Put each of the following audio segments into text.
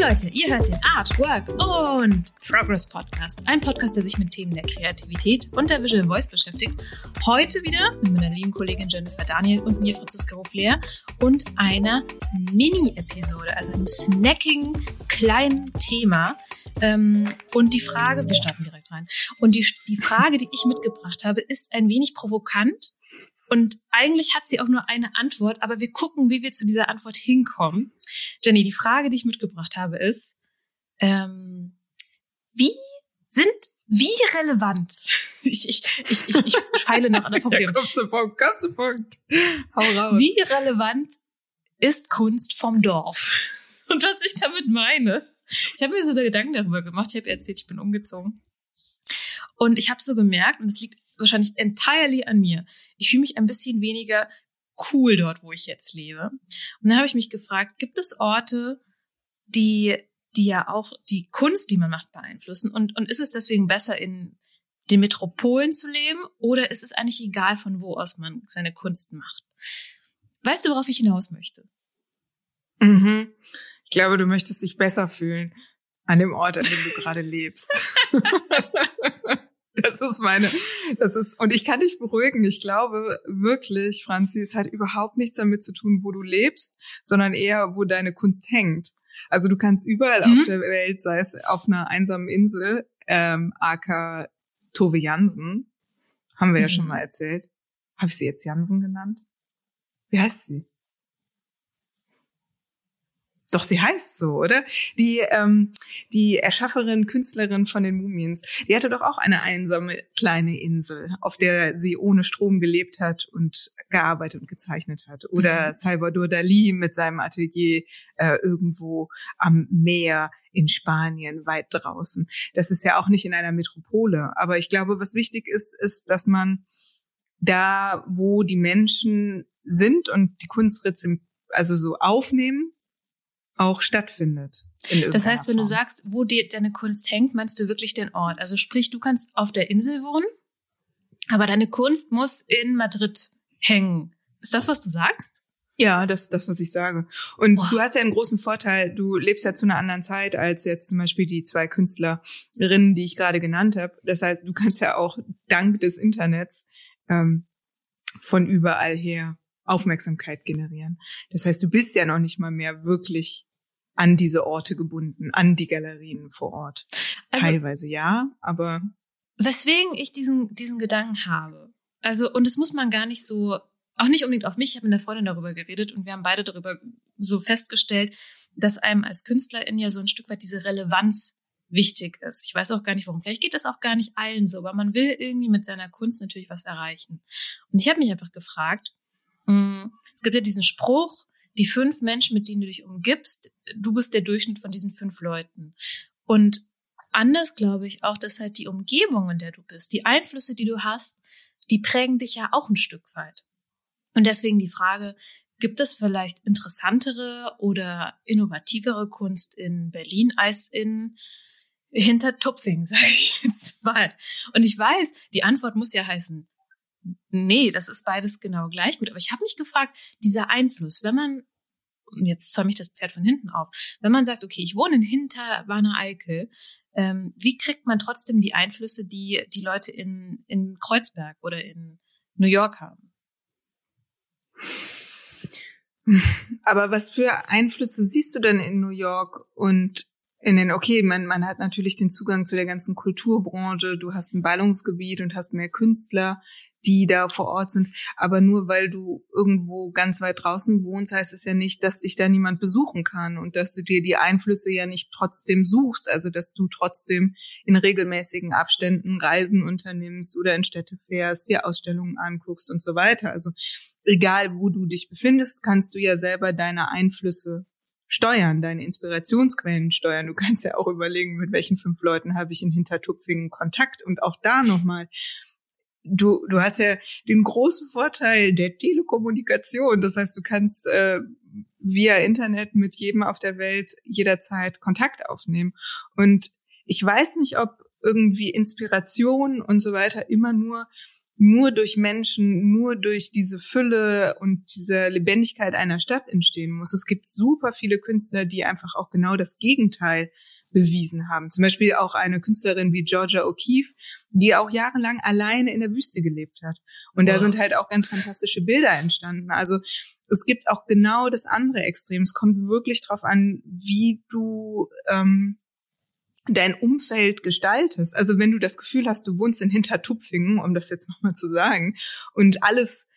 Leute, ihr hört den Art, Work und Progress Podcast. Ein Podcast, der sich mit Themen der Kreativität und der Visual Voice beschäftigt. Heute wieder mit meiner lieben Kollegin Jennifer Daniel und mir, Franziska Ruflehr, und einer Mini-Episode, also einem snacking kleinen Thema. Ähm, und die Frage, wir starten direkt rein. Und die, die Frage, die ich mitgebracht habe, ist ein wenig provokant. Und eigentlich hat sie auch nur eine Antwort, aber wir gucken, wie wir zu dieser Antwort hinkommen. Jenny, die Frage, die ich mitgebracht habe, ist, ähm, wie sind, wie relevant, ich, ich, ich, ich, ich feile noch an der Formulierung. Ja, komm zu Punkt, komm zu Punkt. Hau raus. Wie relevant ist Kunst vom Dorf? Und was ich damit meine, ich habe mir so Gedanken darüber gemacht. Ich habe erzählt, ich bin umgezogen. Und ich habe so gemerkt, und es liegt wahrscheinlich entirely an mir, ich fühle mich ein bisschen weniger cool dort, wo ich jetzt lebe. Und dann habe ich mich gefragt, gibt es Orte, die, die ja auch die Kunst, die man macht, beeinflussen? Und, und ist es deswegen besser, in den Metropolen zu leben? Oder ist es eigentlich egal, von wo aus man seine Kunst macht? Weißt du, worauf ich hinaus möchte? Mhm. Ich glaube, du möchtest dich besser fühlen an dem Ort, an dem du gerade lebst. Das ist meine, das ist, und ich kann dich beruhigen. Ich glaube wirklich, Franzi, es hat überhaupt nichts damit zu tun, wo du lebst, sondern eher, wo deine Kunst hängt. Also du kannst überall mhm. auf der Welt, sei es auf einer einsamen Insel, ähm, aka Tove Jansen, haben wir mhm. ja schon mhm. mal erzählt. Habe ich sie jetzt Jansen genannt? Wie heißt sie? Doch, sie heißt so, oder? Die, ähm, die Erschafferin, Künstlerin von den Mumiens, die hatte doch auch eine einsame kleine Insel, auf der sie ohne Strom gelebt hat und gearbeitet und gezeichnet hat. Oder mhm. Salvador Dali mit seinem Atelier äh, irgendwo am Meer in Spanien, weit draußen. Das ist ja auch nicht in einer Metropole. Aber ich glaube, was wichtig ist, ist, dass man da, wo die Menschen sind und die Kunst also so aufnehmen, auch stattfindet. Das heißt, wenn Form. du sagst, wo dir deine Kunst hängt, meinst du wirklich den Ort. Also sprich, du kannst auf der Insel wohnen, aber deine Kunst muss in Madrid hängen. Ist das, was du sagst? Ja, das ist das, was ich sage. Und Boah. du hast ja einen großen Vorteil. Du lebst ja zu einer anderen Zeit als jetzt zum Beispiel die zwei Künstlerinnen, die ich gerade genannt habe. Das heißt, du kannst ja auch dank des Internets ähm, von überall her Aufmerksamkeit generieren. Das heißt, du bist ja noch nicht mal mehr wirklich an diese Orte gebunden, an die Galerien vor Ort. Also, Teilweise ja, aber. Weswegen ich diesen, diesen Gedanken habe. Also, und das muss man gar nicht so, auch nicht unbedingt auf mich. Ich habe mit einer Freundin darüber geredet und wir haben beide darüber so festgestellt, dass einem als Künstlerin ja so ein Stück weit diese Relevanz wichtig ist. Ich weiß auch gar nicht warum. Vielleicht geht das auch gar nicht allen so, aber man will irgendwie mit seiner Kunst natürlich was erreichen. Und ich habe mich einfach gefragt, hm, es gibt ja diesen Spruch, die fünf Menschen, mit denen du dich umgibst, du bist der Durchschnitt von diesen fünf Leuten. Und anders glaube ich auch, dass halt die Umgebung, in der du bist, die Einflüsse, die du hast, die prägen dich ja auch ein Stück weit. Und deswegen die Frage, gibt es vielleicht interessantere oder innovativere Kunst in Berlin als in hinter Tupfing, sage ich jetzt mal. Und ich weiß, die Antwort muss ja heißen, nee, das ist beides genau gleich gut. Aber ich habe mich gefragt, dieser Einfluss, wenn man, jetzt zäume ich das Pferd von hinten auf, wenn man sagt, okay, ich wohne in hinter Warner Eickel, ähm, wie kriegt man trotzdem die Einflüsse, die die Leute in, in Kreuzberg oder in New York haben? Aber was für Einflüsse siehst du denn in New York und in den, okay, man, man hat natürlich den Zugang zu der ganzen Kulturbranche, du hast ein Ballungsgebiet und hast mehr Künstler, die da vor Ort sind. Aber nur weil du irgendwo ganz weit draußen wohnst, heißt es ja nicht, dass dich da niemand besuchen kann und dass du dir die Einflüsse ja nicht trotzdem suchst. Also dass du trotzdem in regelmäßigen Abständen Reisen unternimmst oder in Städte fährst, dir Ausstellungen anguckst und so weiter. Also egal wo du dich befindest, kannst du ja selber deine Einflüsse steuern, deine Inspirationsquellen steuern. Du kannst ja auch überlegen, mit welchen fünf Leuten habe ich in Hintertupfingen Kontakt und auch da nochmal du, du hast ja den großen Vorteil der Telekommunikation. Das heißt, du kannst äh, via Internet mit jedem auf der Welt jederzeit Kontakt aufnehmen. Und ich weiß nicht, ob irgendwie Inspiration und so weiter immer nur nur durch Menschen, nur durch diese Fülle und diese Lebendigkeit einer Stadt entstehen muss. Es gibt super viele Künstler, die einfach auch genau das Gegenteil bewiesen haben. Zum Beispiel auch eine Künstlerin wie Georgia O'Keeffe, die auch jahrelang alleine in der Wüste gelebt hat. Und da sind halt auch ganz fantastische Bilder entstanden. Also es gibt auch genau das andere Extrem. Es kommt wirklich drauf an, wie du ähm, dein Umfeld gestaltest. Also wenn du das Gefühl hast, du wohnst in Hintertupfingen, um das jetzt nochmal zu sagen, und alles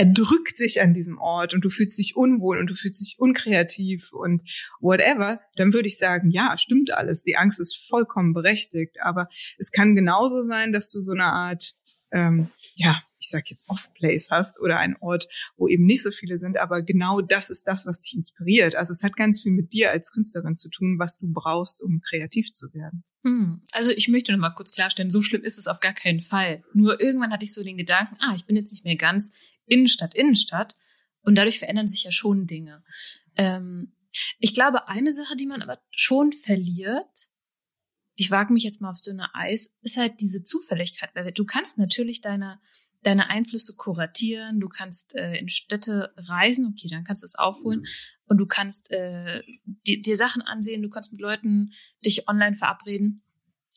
erdrückt sich an diesem Ort und du fühlst dich unwohl und du fühlst dich unkreativ und whatever, dann würde ich sagen, ja, stimmt alles. Die Angst ist vollkommen berechtigt. Aber es kann genauso sein, dass du so eine Art, ähm, ja, ich sag jetzt Off-Place hast oder einen Ort, wo eben nicht so viele sind, aber genau das ist das, was dich inspiriert. Also es hat ganz viel mit dir als Künstlerin zu tun, was du brauchst, um kreativ zu werden. Hm. Also ich möchte noch mal kurz klarstellen, so schlimm ist es auf gar keinen Fall. Nur irgendwann hatte ich so den Gedanken, ah, ich bin jetzt nicht mehr ganz Innenstadt, Innenstadt. Und dadurch verändern sich ja schon Dinge. Ähm, ich glaube, eine Sache, die man aber schon verliert, ich wage mich jetzt mal aufs dünne Eis, ist halt diese Zufälligkeit. Weil du kannst natürlich deine, deine Einflüsse kuratieren, du kannst äh, in Städte reisen, okay, dann kannst du es aufholen und du kannst äh, dir, dir Sachen ansehen, du kannst mit Leuten dich online verabreden.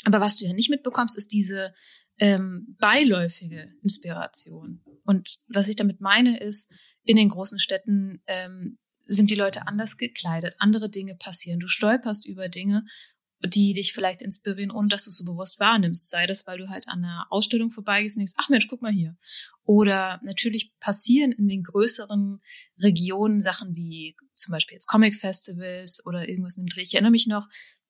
Aber was du ja nicht mitbekommst, ist diese ähm, beiläufige Inspiration. Und was ich damit meine, ist, in den großen Städten ähm, sind die Leute anders gekleidet, andere Dinge passieren. Du stolperst über Dinge die dich vielleicht inspirieren, ohne dass du es so bewusst wahrnimmst. Sei das, weil du halt an einer Ausstellung vorbeigehst und denkst, ach Mensch, guck mal hier. Oder natürlich passieren in den größeren Regionen Sachen wie zum Beispiel jetzt Comic-Festivals oder irgendwas in dem Dreh. Ich erinnere mich noch,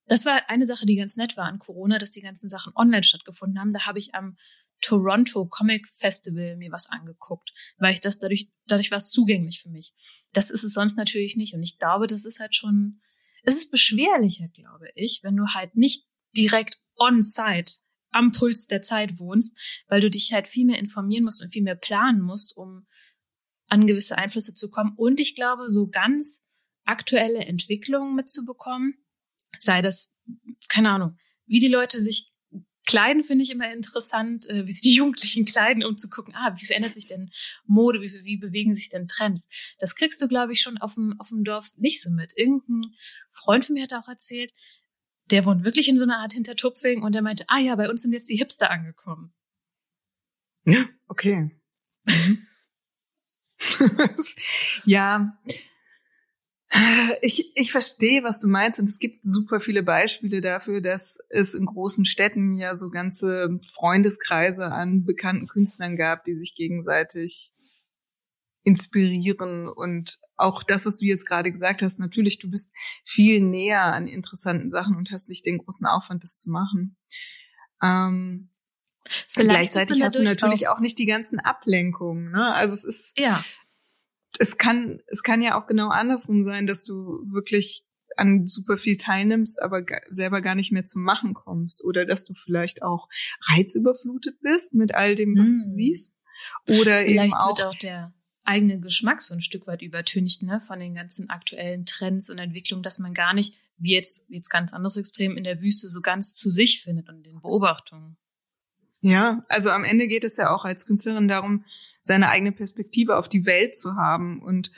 das war eine Sache, die ganz nett war an Corona, dass die ganzen Sachen online stattgefunden haben. Da habe ich am Toronto Comic Festival mir was angeguckt, weil ich das dadurch, dadurch war es zugänglich für mich. Das ist es sonst natürlich nicht. Und ich glaube, das ist halt schon es ist beschwerlicher, glaube ich, wenn du halt nicht direkt on-site am Puls der Zeit wohnst, weil du dich halt viel mehr informieren musst und viel mehr planen musst, um an gewisse Einflüsse zu kommen. Und ich glaube, so ganz aktuelle Entwicklungen mitzubekommen, sei das, keine Ahnung, wie die Leute sich Kleiden finde ich immer interessant, äh, wie sie die Jugendlichen kleiden, um zu gucken, ah, wie verändert sich denn Mode, wie, wie bewegen sich denn Trends. Das kriegst du, glaube ich, schon auf dem, auf dem Dorf nicht so mit. Irgendein Freund von mir hat auch erzählt, der wohnt wirklich in so einer Art Hintertupfing und der meinte, ah ja, bei uns sind jetzt die Hipster angekommen. Ja, okay. Ja, ich, ich verstehe, was du meinst und es gibt super viele Beispiele dafür, dass es in großen Städten ja so ganze Freundeskreise an bekannten Künstlern gab, die sich gegenseitig inspirieren und auch das, was du jetzt gerade gesagt hast, natürlich, du bist viel näher an interessanten Sachen und hast nicht den großen Aufwand, das zu machen. Ähm, gleichzeitig hast du natürlich auch nicht die ganzen Ablenkungen. Ne? Also es ist ja es kann, es kann ja auch genau andersrum sein, dass du wirklich an super viel teilnimmst, aber selber gar nicht mehr zum Machen kommst oder dass du vielleicht auch reizüberflutet bist mit all dem, was mm. du siehst oder vielleicht eben auch, wird auch der eigene Geschmack so ein Stück weit übertönigt, ne, von den ganzen aktuellen Trends und Entwicklungen, dass man gar nicht, wie jetzt, jetzt ganz anderes Extrem, in der Wüste so ganz zu sich findet und den Beobachtungen. Ja, also am Ende geht es ja auch als Künstlerin darum, seine eigene Perspektive auf die Welt zu haben. Und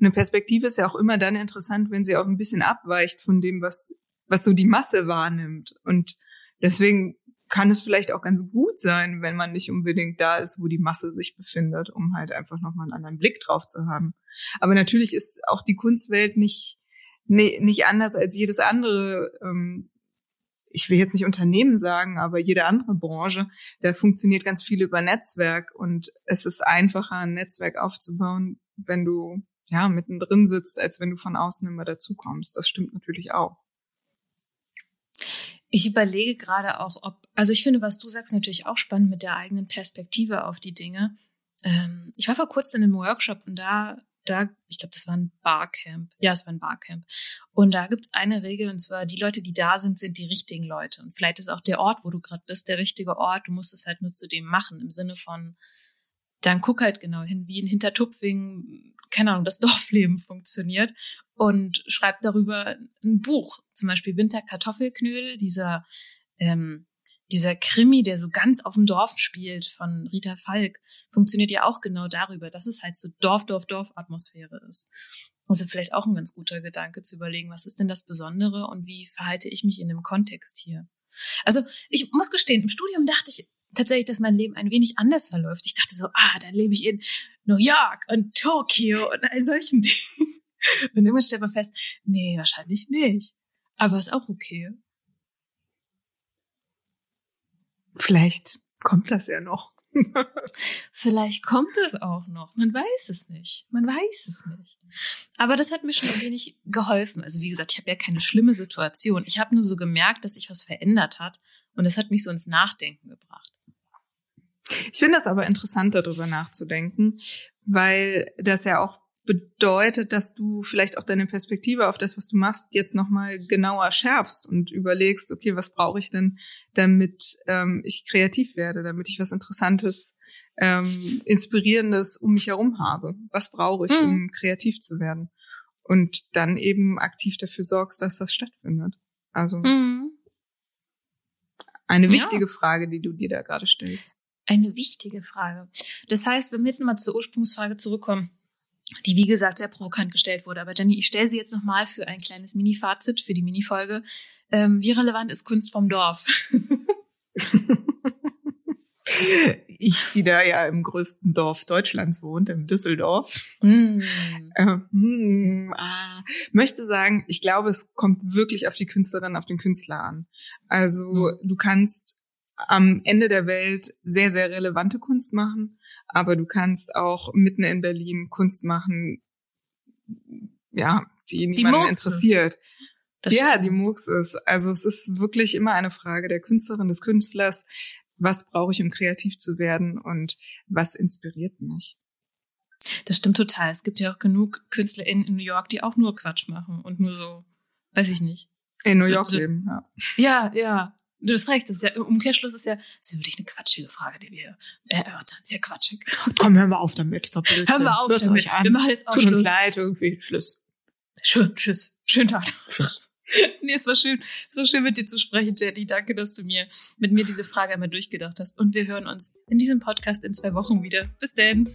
eine Perspektive ist ja auch immer dann interessant, wenn sie auch ein bisschen abweicht von dem, was, was so die Masse wahrnimmt. Und deswegen kann es vielleicht auch ganz gut sein, wenn man nicht unbedingt da ist, wo die Masse sich befindet, um halt einfach nochmal einen anderen Blick drauf zu haben. Aber natürlich ist auch die Kunstwelt nicht, nicht anders als jedes andere ähm, ich will jetzt nicht Unternehmen sagen, aber jede andere Branche, da funktioniert ganz viel über Netzwerk und es ist einfacher, ein Netzwerk aufzubauen, wenn du ja mittendrin sitzt, als wenn du von außen immer dazukommst. Das stimmt natürlich auch. Ich überlege gerade auch, ob, also ich finde, was du sagst, natürlich auch spannend mit der eigenen Perspektive auf die Dinge. Ähm, ich war vor kurzem in einem Workshop und da da, ich glaube, das war ein Barcamp. Ja, es war ein Barcamp. Und da gibt's eine Regel, und zwar, die Leute, die da sind, sind die richtigen Leute. Und vielleicht ist auch der Ort, wo du gerade bist, der richtige Ort. Du musst es halt nur zu dem machen, im Sinne von, dann guck halt genau hin, wie in Hintertupfing, keine Ahnung, das Dorfleben funktioniert und schreib darüber ein Buch. Zum Beispiel Winterkartoffelknödel, dieser ähm, dieser Krimi, der so ganz auf dem Dorf spielt von Rita Falk, funktioniert ja auch genau darüber, dass es halt so Dorf, Dorf, Dorf-Atmosphäre ist. Also vielleicht auch ein ganz guter Gedanke zu überlegen, was ist denn das Besondere und wie verhalte ich mich in dem Kontext hier? Also ich muss gestehen, im Studium dachte ich tatsächlich, dass mein Leben ein wenig anders verläuft. Ich dachte so, ah, dann lebe ich in New York und Tokio und all solchen Dingen. Und immer stellt man fest, nee, wahrscheinlich nicht. Aber ist auch okay. Vielleicht kommt das ja noch. Vielleicht kommt es auch noch. Man weiß es nicht. Man weiß es nicht. Aber das hat mir schon ein wenig geholfen. Also wie gesagt, ich habe ja keine schlimme Situation. Ich habe nur so gemerkt, dass sich was verändert hat. Und es hat mich so ins Nachdenken gebracht. Ich finde das aber interessant, darüber nachzudenken, weil das ja auch bedeutet, dass du vielleicht auch deine Perspektive auf das, was du machst, jetzt nochmal genauer schärfst und überlegst, okay, was brauche ich denn, damit ähm, ich kreativ werde, damit ich was Interessantes, ähm, Inspirierendes um mich herum habe. Was brauche ich, mhm. um kreativ zu werden? Und dann eben aktiv dafür sorgst, dass das stattfindet. Also mhm. eine wichtige ja. Frage, die du dir da gerade stellst. Eine wichtige Frage. Das heißt, wenn wir jetzt mal zur Ursprungsfrage zurückkommen, die wie gesagt sehr provokant gestellt wurde. Aber Jenny, ich stelle sie jetzt nochmal für ein kleines Mini-Fazit für die Mini-Folge. Ähm, wie relevant ist Kunst vom Dorf? ich, die da ja im größten Dorf Deutschlands wohnt, im Düsseldorf, mm. äh, mm, ah, möchte sagen, ich glaube, es kommt wirklich auf die Künstlerin, auf den Künstler an. Also mm. du kannst am Ende der Welt sehr, sehr relevante Kunst machen aber du kannst auch mitten in Berlin Kunst machen, ja, die niemanden die interessiert. Das ja, stimmt. die Mux ist. Also es ist wirklich immer eine Frage der Künstlerin, des Künstlers. Was brauche ich, um kreativ zu werden und was inspiriert mich? Das stimmt total. Es gibt ja auch genug KünstlerInnen in New York, die auch nur Quatsch machen und nur so, weiß ich nicht. In New York so, leben, ja. Ja, ja. Du hast recht, das ist ja, im Umkehrschluss ist ja, das ist ja wirklich eine quatschige Frage, die wir erörtern. Sehr quatschig. Komm, hören wir auf damit. Ist Blödsinn. Hören wir auf Hört damit. Euch an. Wir machen jetzt auch Tut Schluss. uns leid, irgendwie. Schluss. Tschüss. Tschüss. Schönen Tag. Tschüss. nee, es war schön, es war schön mit dir zu sprechen, Jenny. Danke, dass du mir mit mir diese Frage einmal durchgedacht hast. Und wir hören uns in diesem Podcast in zwei Wochen wieder. Bis denn.